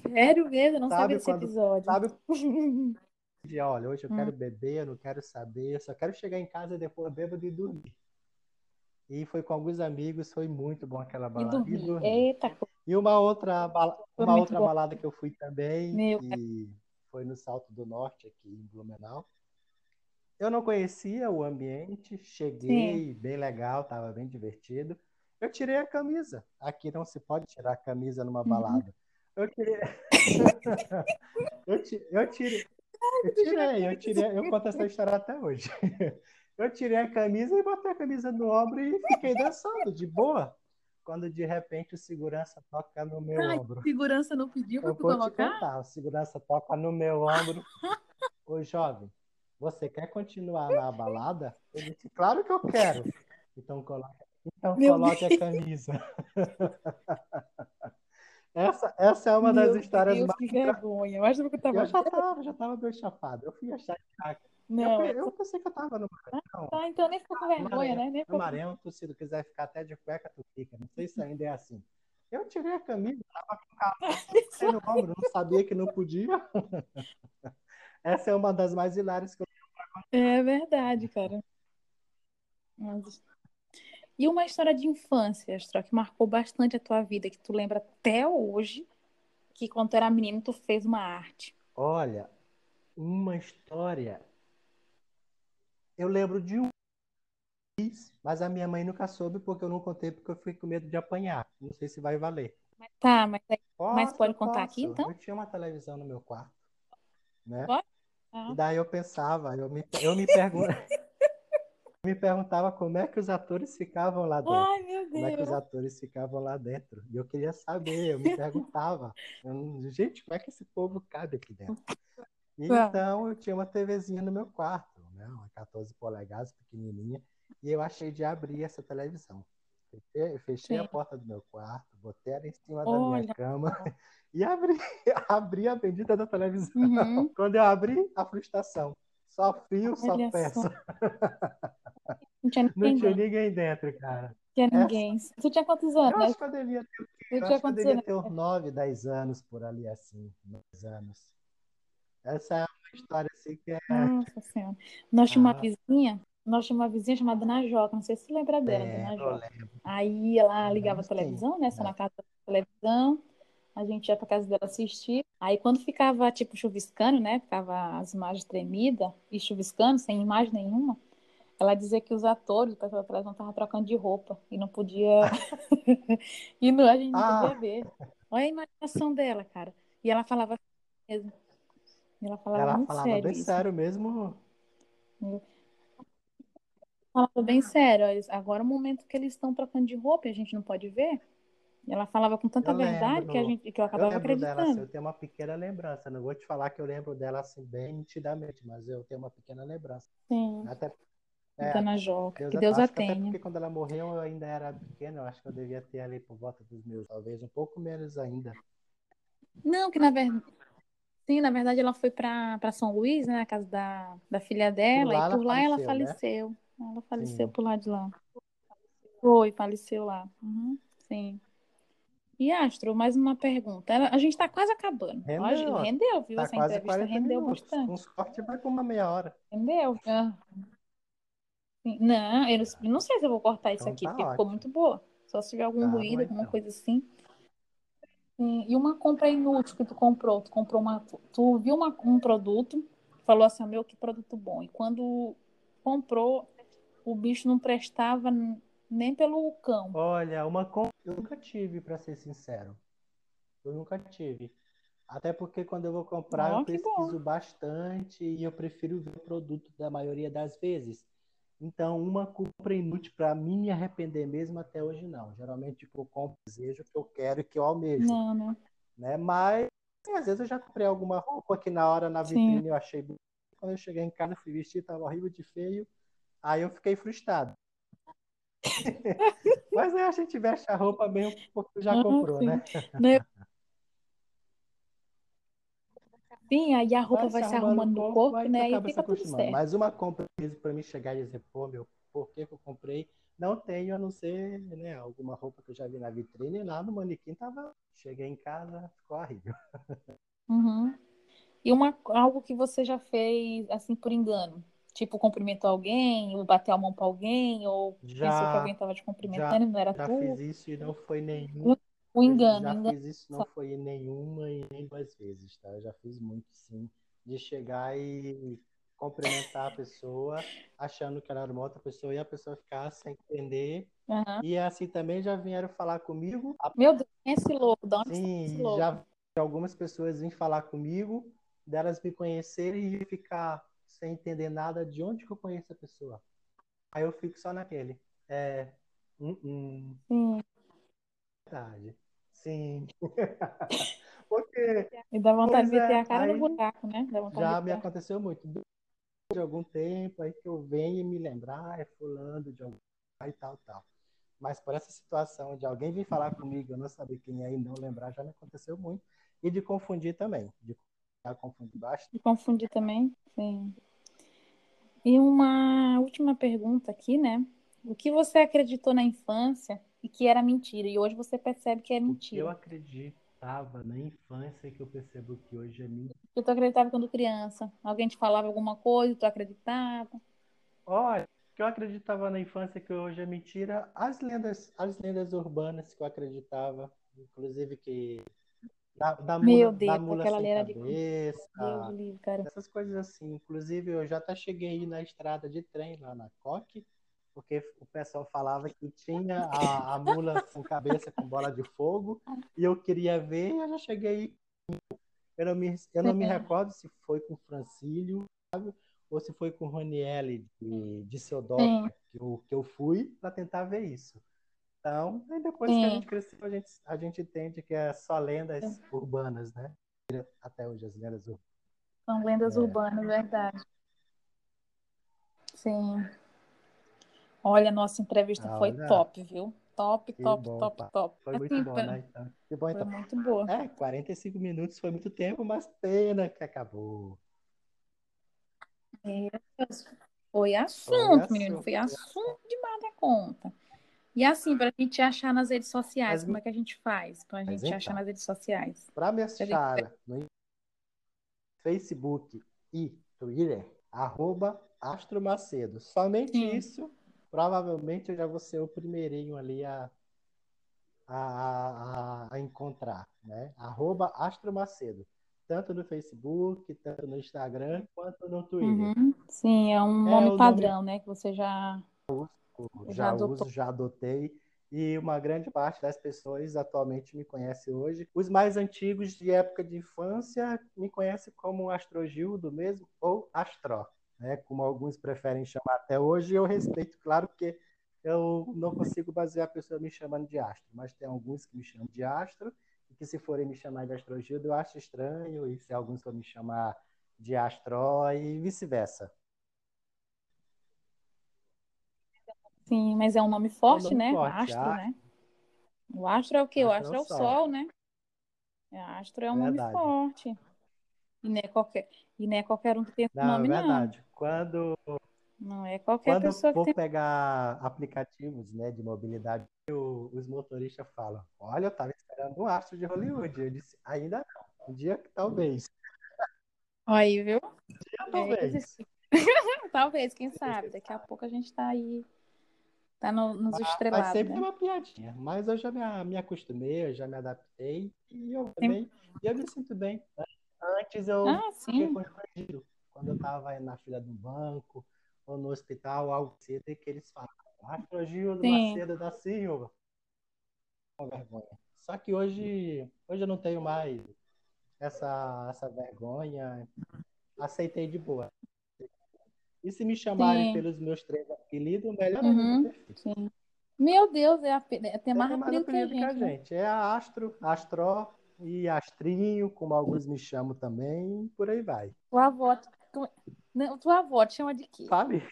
Sério mesmo? Eu não sabe sabia desse quando, episódio. Sabe? *laughs* Olha, hoje eu hum. quero beber, eu não quero saber, eu só quero chegar em casa depois bêbado e dormir. E foi com alguns amigos, foi muito bom aquela balada. E dormir. E, dormir. Eita. e uma outra, bala... uma outra balada que eu fui também, Meu. que foi no Salto do Norte, aqui em Blumenau. Eu não conhecia o ambiente, cheguei, Sim. bem legal, estava bem divertido. Eu tirei a camisa. Aqui não se pode tirar a camisa numa uhum. balada. Eu tirei. *laughs* eu, tirei, eu tirei. Eu tirei, eu tirei, eu conto essa história até hoje. *laughs* Eu tirei a camisa e botei a camisa no ombro e fiquei dançando, de boa. Quando de repente o segurança toca no meu Ai, ombro. Segurança não pediu para tu colocar? Contar, o segurança toca no meu ombro. Ô, jovem, você quer continuar na balada? Eu disse, claro que eu quero. Então coloque, então coloque a camisa. *laughs* essa, essa é uma Meu das histórias Deus, mais. Que vergonha. Que eu, tava... eu já estava, já estava bem chapado. Eu fui achar Não, eu, eu pensei que eu estava no Maranhão. Ah, então nem ficou com vergonha, né? Nem no Maranhão, tu, se tu quiser ficar até de cueca, tu fica. Não sei se ainda é assim. Eu tirei a camisa, tava com *laughs* o no ombro, não sabia que não podia. *laughs* Essa é uma das mais hilárias que eu é verdade, cara. Mas... E uma história de infância, Astro, que marcou bastante a tua vida, que tu lembra até hoje, que quando tu era menino tu fez uma arte. Olha, uma história. Eu lembro de um mas a minha mãe nunca soube porque eu não contei porque eu fiquei com medo de apanhar. Não sei se vai valer. Tá, mas, posso, mas pode contar posso. aqui então? Eu tinha uma televisão no meu quarto, né? Pode? Ah. E daí eu pensava, eu me, eu me, pergun... *laughs* me perguntava como é que os atores ficavam lá dentro. Ai, meu Deus. Como é que os atores ficavam lá dentro. E eu queria saber, eu me perguntava. Eu, gente, como é que esse povo cabe aqui dentro? E, então eu tinha uma TVzinha no meu quarto, né? uma 14 polegadas, pequenininha, e eu achei de abrir essa televisão. Fechei, fechei a porta do meu quarto, botei ela em cima Olha. da minha cama *laughs* e abri, *laughs* abri a bendita da televisão. Uhum. *laughs* Quando eu abri, a frustração. Só fio, só Olha peça. só. *laughs* Não tinha Não ninguém. tinha dentro, ninguém dentro, cara. Não tinha ninguém. Tu tinha quantos anos? Eu acho que eu devia ter, eu tinha acho que eu devia ter uns 9, 10 anos por ali, assim. 10 anos. Essa é uma história assim que é. Nossa Senhora. Nós tínhamos uma Ah, vizinha, nós tínhamos uma vizinha chamada Dona Joca, não sei se você lembra dela, Dona Joca. lembro. Aí ela ligava a televisão, né? Só É. na casa da televisão. A gente ia pra casa dela assistir. Aí quando ficava, tipo, chuviscando, né? Ficava as imagens tremidas e chuviscando, sem imagem nenhuma. Ela dizia que os atores, o pessoal da televisão, estavam trocando de roupa e não podia. *laughs* e não, a gente não podia Ah, ver. Olha a imaginação dela, cara. E ela falava mesmo. E ela falava ela falava sério bem isso. sério mesmo. Falava bem sério. Agora é o momento que eles estão trocando de roupa e a gente não pode ver. Ela falava com tanta Eu verdade que a lembro. gente que eu Eu acabava lembro dela, assim, acreditando. eu tenho uma pequena lembrança. Não vou te falar que eu lembro dela assim bem nitidamente, mas eu tenho uma pequena lembrança. Sim, Até, é, Dona Joca. Deus, Que Deus a que até tenha. porque quando ela morreu eu ainda era pequeno, eu acho que eu devia ter ali por volta dos meus, talvez um pouco menos ainda. Não, que na verdade. Sim, na verdade ela foi para São Luís, né, na casa da, da filha dela, e lá ela por lá ela faleceu, né? faleceu. Ela faleceu por lá de lá. Foi, faleceu lá. Uhum, sim. E Astro, mais uma pergunta. A gente está quase acabando. Rendeu, ó. rendeu, viu? Tá Essa quase entrevista 40 rendeu minutos. bastante. Com sorte vai com uma meia hora. Rendeu? Ah. Não, eu não, sei se eu vou cortar isso Então aqui, tá porque ficou ótimo. muito boa. Só se tiver algum Tá ruído, alguma então. coisa assim. Sim, E uma compra inútil que tu comprou? Tu comprou uma. Tu viu uma- um produto, falou assim, meu, que produto bom. E quando comprou, o bicho não prestava nem pelo cão. Olha, uma compra eu nunca tive, para ser sincero. Eu nunca tive. Até porque quando eu vou comprar, eu Ó, que bom. pesquiso bastante e eu prefiro ver o produto da maioria das vezes. Então, uma compra inútil para mim me arrepender mesmo até hoje não. Geralmente, tipo, eu compro o desejo que eu quero e que eu almejo, Não, né? né? Mas às vezes eu já comprei alguma roupa que na hora na Sim. vitrine eu achei bonita. Quando eu cheguei em casa, fui vestir, tava horrível de feio. Aí eu fiquei frustrado. *laughs* Mas aí a gente veste a roupa mesmo porque já Ah, comprou, sim. né? Né? *laughs* Sim, aí a roupa Vai vai se arrumando no corpo, corpo, né? Fica tudo certo. Mas uma compra para mim chegar e dizer, pô, meu, por que que eu comprei? Não tenho, a não ser, né, alguma roupa que eu já vi na vitrine e lá no manequim tava. Cheguei em casa, ficou horrível. *laughs* Uhum. E uma, algo que você já fez, assim, por engano? Tipo, cumprimentou alguém, ou bateu a mão pra alguém, ou pensou que Já, alguém tava te já, cumprimentando e não era já tu? fiz isso e não foi nenhum. O, o engano, Já engano. fiz isso, não foi nenhuma e nem duas vezes, tá? Eu já fiz muito, sim, de chegar e cumprimentar a pessoa, achando que ela era uma outra pessoa e a pessoa ficar sem entender. Aham. E assim também já vieram falar comigo, Meu Deus, quem é esse louco? De onde sim, esse louco? já algumas pessoas vêm falar comigo, delas me conhecerem e ficar sem entender nada de onde que eu conheço a pessoa. Aí eu fico só naquele. É, hum, hum, Sim, verdade. Sim. *laughs* Porque, e dá vontade de é, a cara no buraco, né? Já me aconteceu muito. De algum tempo, aí que eu venho e me lembrar, é fulano de algum e tal, tal. Mas por essa situação de alguém vir falar comigo, eu não saber quem é e não lembrar, já me aconteceu muito. E de confundir também. De confundir bastante. De confundir também? Sim. E uma última pergunta aqui, né? O que você acreditou na infância e que era mentira, e hoje você percebe que é O que eu mentira? acreditava na infância que eu percebo que hoje é mentira. que tu acreditava quando criança? Alguém te falava alguma coisa, tu acreditava? Olha, o que eu acreditava na infância que hoje é mentira, as lendas, as lendas urbanas que eu acreditava, inclusive que da, da Meu mula, da Deus, mula aquela sem ali era de cabeça, Deus cara. essas coisas assim. Inclusive, eu já até cheguei na estrada de trem lá na Coque, porque o pessoal falava que tinha a, a mula sem cabeça com bola de fogo, e eu queria ver, e eu já cheguei. Eu não me, eu não me Sim. recordo se foi com Francílio, sabe? ou se foi com Raniele de, de Seudópia que eu, que eu fui para tentar ver isso. Então, aí depois que a sim. gente cresceu, a gente, a gente entende que é só lendas urbanas, né? Até hoje, as lendas urbanas. São lendas É. urbanas, verdade. Sim. Olha, nossa entrevista Ah, foi olha, top, viu? Top, Que top, bom, top, pá. top. Foi muito Assim, bom, pra- né? Então, que bom, Foi então. muito boa. É, 45 minutos foi muito tempo, mas pena que acabou. Deus. Foi Foi assunto, menino. assunto, Foi foi assunto demais da conta. E assim, pra gente achar nas redes sociais, Mas, como é que a gente faz pra mas gente achar então, nas redes sociais? para me achar no Facebook e Twitter, arroba Astro Macedo. Somente sim. isso, provavelmente eu já vou ser o primeirinho ali a, a, a, a encontrar, né? Arroba Astro Macedo. Tanto no Facebook, tanto no Instagram, quanto no Twitter. Uhum. Sim, é um É nome o nome padrão, né? Que você já, já já adotou. uso, já adotei. E uma grande parte das pessoas atualmente me conhece hoje. Os mais antigos de época de infância me conhecem como Astrogildo mesmo, ou Astró, né? Como alguns preferem chamar até hoje. Eu respeito, claro, porque eu não consigo basear a pessoa me chamando de Astro, mas tem alguns que me chamam de Astro, e que se forem me chamar de Astrogildo, eu acho estranho, e se alguns for me chamar de Astró, e vice-versa. Sim, mas é um nome É um forte, nome né? forte, Astro, né? O astro é o quê? O Astro astro é é o Sol. sol, né? É, astro é um nome Verdade. forte. E não é qualquer, e não é qualquer um que tem Não, é nome, não. verdade. Quando Não é qualquer Quando pessoa que for tem. pegar aplicativos, né, de mobilidade, o- os motoristas falam: Olha, eu estava esperando um astro de Hollywood. Eu disse: Ainda não. Um dia que talvez. *laughs* Aí, viu? Um dia É talvez. *laughs* Talvez, quem sabe. Daqui a pouco a gente tá aí. Tá no- nos Mas estrelados, sempre é né? uma piadinha. Mas eu já me, me acostumei, eu já me adaptei. E eu também, e eu me sinto bem. Antes eu Ah, fiquei constrangido. Quando eu estava na fila do banco ou no hospital, algo cedo, e que eles falam: Astro Gildo Sim. Macedo da Silva. Uma vergonha. Só que hoje, hoje eu não tenho mais essa, essa vergonha. Aceitei de boa. E se me chamarem Sim. pelos meus três apelidos, melhor Uhum. perfeito. Sim. Meu Deus, é, ape- é, tem mais mais apelido que a apelido que a gente, né? gente. É a Astro, Astró e Astrinho, como alguns me chamam também, por aí vai. Tua avó. Tu, não, tua avó te chama de quê? Sabe?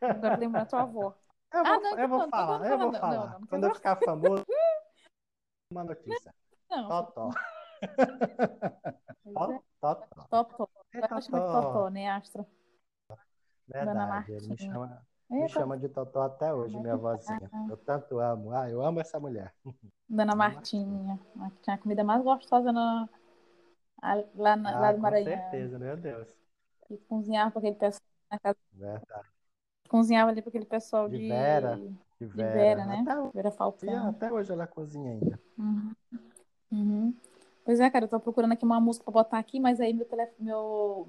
Agora lembrando tua avó. Eu *laughs* Ah, vou, não, eu vou então, então falar, eu vou falar. Quando eu ficar famoso, *laughs* uma notícia. Não, Totó. é. *laughs* Totó. Totó. É chama de Totó, Totó. né, Astro? Verdade, ele me chama, me chama de Totó até hoje, é minha vozinha. Eu tanto amo. Ah, eu amo essa mulher. Dona Martinha. Martinha. Martinha, a comida mais gostosa a- lá, na- lá Ah, do com Maranhão. certeza, meu Deus. E cozinhava para aquele pessoal na casa. Verdade. Cozinhava ali para aquele pessoal De de, Vera, de de Vera. Vera, né? Até, Vera Falcão. até hoje ela cozinha ainda. Uhum. Uhum. Pois é, cara, eu tô procurando aqui uma música pra botar aqui, mas aí meu telefone, meu,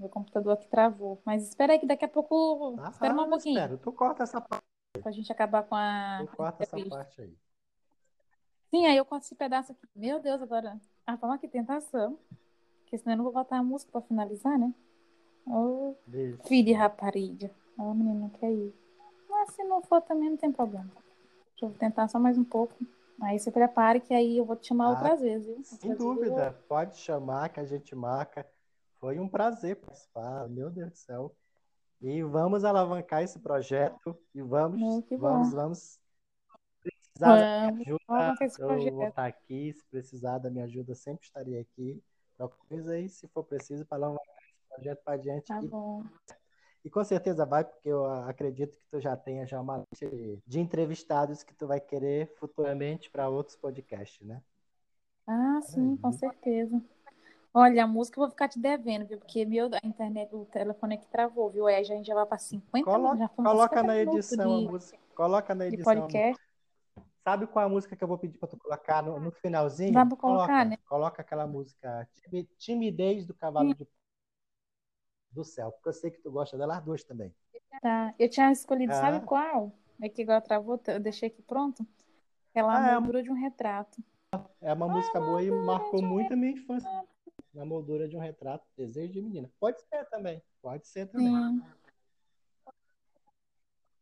meu computador aqui travou. Mas espera aí que daqui a pouco. Ah, Espera um pouquinho espero. Tu corta essa parte. pra gente acabar com a Tu corta essa parte aí. Sim, aí eu corto esse pedaço aqui. Meu Deus, agora. Ah, vamos aqui, tentação. Porque senão eu não vou botar a música pra finalizar, né? Ô, Isso. filho de rapariga. Ó, menino, não quer ir. Mas se não for também não tem problema. Deixa eu tentar só mais um pouco. Aí se prepare que aí eu vou te chamar Ah, outras vezes, viu? Sem eu dúvida. Pode chamar que a gente marca. Foi um prazer participar. Meu Deus do céu. E vamos alavancar esse projeto. E vamos, que vamos, bom. vamos. Precisar da minha Vamos, ajuda, vamos com eu vou estar aqui. Se precisar da minha ajuda, eu sempre estarei aqui. Coisa aí, se for preciso, para alavancar esse projeto para adiante. Tá E bom. E com certeza vai, porque eu acredito que tu já tenha já uma lista de- entrevistados que tu vai querer futuramente para outros podcasts, né? Ah, sim, com Aí. certeza. Olha, a música eu vou ficar te devendo, viu? Porque meu, a internet, o telefone aqui travou, viu? Aí a gente já vai para 50 minutos, Coloca, pra coloca 50 na minutos edição a de, música. Coloca na de edição a podcast. Sabe qual é a música que eu vou pedir para tu colocar no, no finalzinho? Dá pra colocar, Coloca, né? coloca aquela música Timi- Timidez do Cavalo de do Céu, porque eu sei que tu gosta delas duas também. Tá. Eu tinha escolhido, sabe Ah, qual? É que agora travou, eu deixei aqui pronto. Aquela ah, é, moldura de um retrato. é uma música boa e marcou muito a minha infância. Na moldura de um retrato, Desejo de Menina. Pode ser também. Pode ser também. Sim.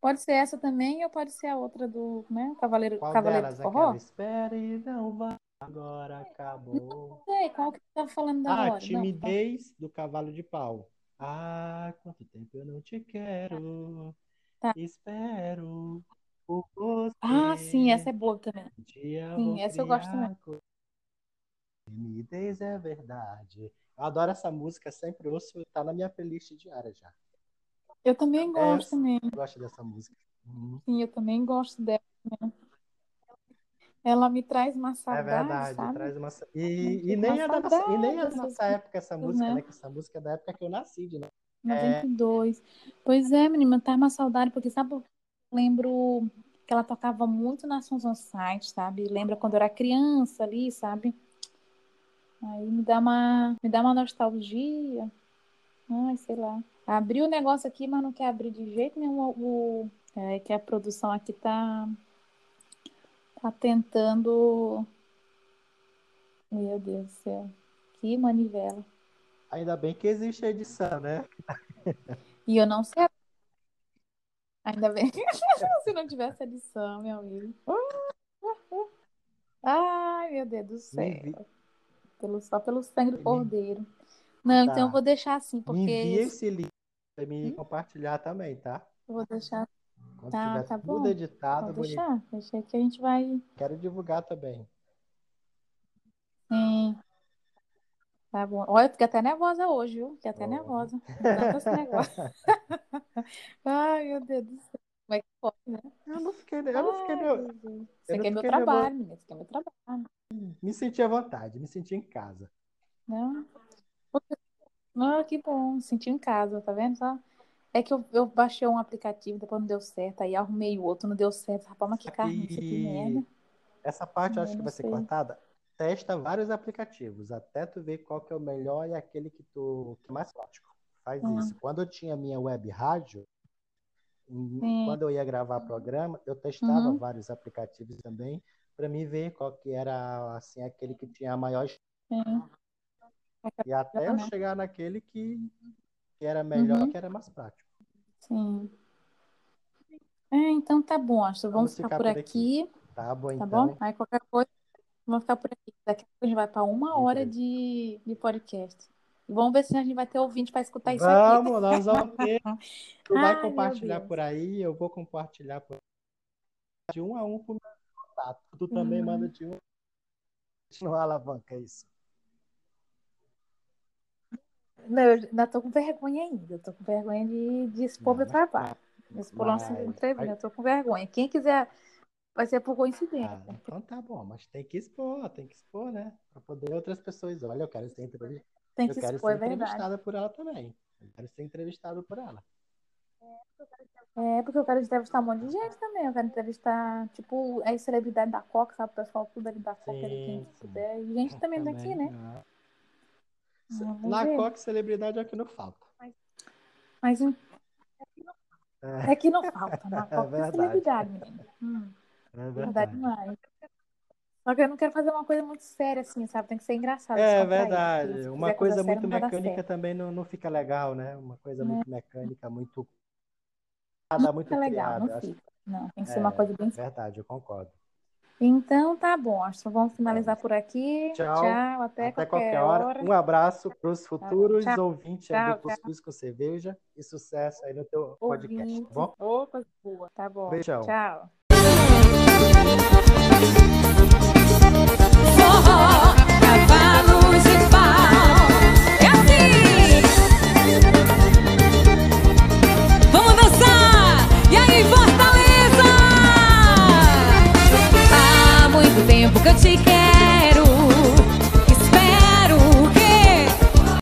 Pode ser essa também ou pode ser a outra do, né? Cavaleiro, Qual Cavaleiro do delas? Aquela Forró? espera e não vai, agora acabou. Não sei, qual que você tá falando da Ah, hora? Não, tá. timidez do cavalo de pau. Ah, quanto tempo eu não te quero. Tá. Espero. por você. Ah, sim, essa é boa também. Um Sim, essa eu gosto também. Timidez é verdade. Eu adoro essa música, sempre ouço, tá na minha playlist diária já. Eu também É, eu gosto também. gosto dessa música. Uhum. Sim, eu também gosto dela. também. Ela me traz uma É saudade, verdade, sabe? traz uma. Eu E, e nem uma é da nossa, e nem é da nossa época essa músicas, música, né? né? Que essa música é da época que eu nasci, de novo. 92. Pois é, menina, tá uma saudade, porque sabe, eu lembro que ela tocava muito na Sons on Site, sabe? Lembra quando eu era criança ali, sabe? Aí me dá uma, me dá uma nostalgia. Ai, sei lá. Abri o negócio aqui, mas não quer abrir de jeito nenhum. O, é que a produção aqui tá, tá tentando. Meu Deus do céu. Que manivela. Ainda bem que existe a edição, né? E eu não sei. Ainda bem que *laughs* se não tivesse edição, meu amigo. Ai, meu Deus do céu. Pelo, só pelo sangue do cordeiro. Não, então eu Tá. vou deixar assim, Me envia porque esse link pra me Hum? compartilhar também, tá? eu vou deixar. Quando Tá, tiver tá tudo bom. editado, bonito. deixar. Deixa que a gente vai. Quero divulgar também. Sim, tá bom. Olha, eu fiquei até nervosa hoje, viu? Fiquei até Ó. nervosa. Tanto negócio. *laughs* Ai, meu Deus do céu. Como é que pode, né? Eu não fiquei, eu não fiquei, Ai, eu Jesus. Isso aqui é meu trabalho, menina. Isso aqui é meu trabalho. Me senti à vontade, me senti em casa. Não? Ah, que bom. Senti em casa, tá vendo só? É que eu, eu baixei um aplicativo, depois não deu certo. Aí arrumei o outro, não deu certo. Rapaz, mas que carniça, que E merda. essa parte eu acho que não vai ser sei. cortada. Testa vários aplicativos, até tu ver qual que é o melhor e aquele que tu que é mais prático. Faz Hum. isso. Quando eu tinha minha web rádio, Sim. quando eu ia gravar programa, eu testava Uhum. vários aplicativos também para mim ver qual que era assim aquele que tinha a maior Sim. e até eu chegar naquele que, que era melhor, Uhum. que era mais prático. Sim. É, então tá bom, Astro. Vamos Vamos ficar ficar por por aqui. aqui, Tá bom, tá então. bom? Aí qualquer coisa, vamos ficar por aqui. Daqui a pouco a gente vai para uma hora de, de podcast. Vamos ver se a gente vai ter ouvinte para escutar isso aqui. Vamos, nós vamos ter. *laughs* Tu vai Ai, meu compartilhar por aí, eu vou compartilhar por de um a um pro contato. Tu também Hum. manda de um. Não alavanca isso. Não, eu ainda tô com vergonha ainda. Eu tô com vergonha de, de expor Não, meu trabalho. Expor nossa mas- entrevista. Eu tô com vergonha. Quem quiser, vai ser por Ah, coincidência. então tá bom, mas tem que expor, tem que expor, né? Pra poder outras pessoas. Olha, eu quero ser entrevistada. Tem Eu que quero expor, ser é verdade. entrevistada por ela também. Eu quero ser entrevistado por ela. É, porque eu quero entrevistar um monte de gente também. Eu quero entrevistar, tipo, as celebridades da Coca, sabe? O pessoal tudo ali da Coca, ali, quem Sim, sim. puder. E gente também daqui, né? Ah. Vamos Na ver. Coca, celebridade é que não falta. Mas em- É, é que não falta. Na *laughs* Coca tem verdade. celebridade, menino. Hum, é verdade verdade. demais. Só que eu não quero fazer uma coisa muito séria assim, sabe? Tem que ser engraçado. É verdade. Uma fizer coisa séria, muito mecânica também não, não fica legal, né? Uma coisa Né? muito mecânica, muito. Nada muito Fica legal, não Acho- fica. Não, tem que É, ser uma coisa bem verdade, eu concordo. Então tá bom, Astro. Vamos finalizar por aqui. Tchau. Tchau, até, Até qualquer hora. hora. Um abraço para os futuros Tchau. ouvintes Tchau, do. Cuscuz com Cerveja e sucesso aí no teu podcast, Ouvinte. tá bom? Coisa boa. Tá bom. Beijão. Tchau.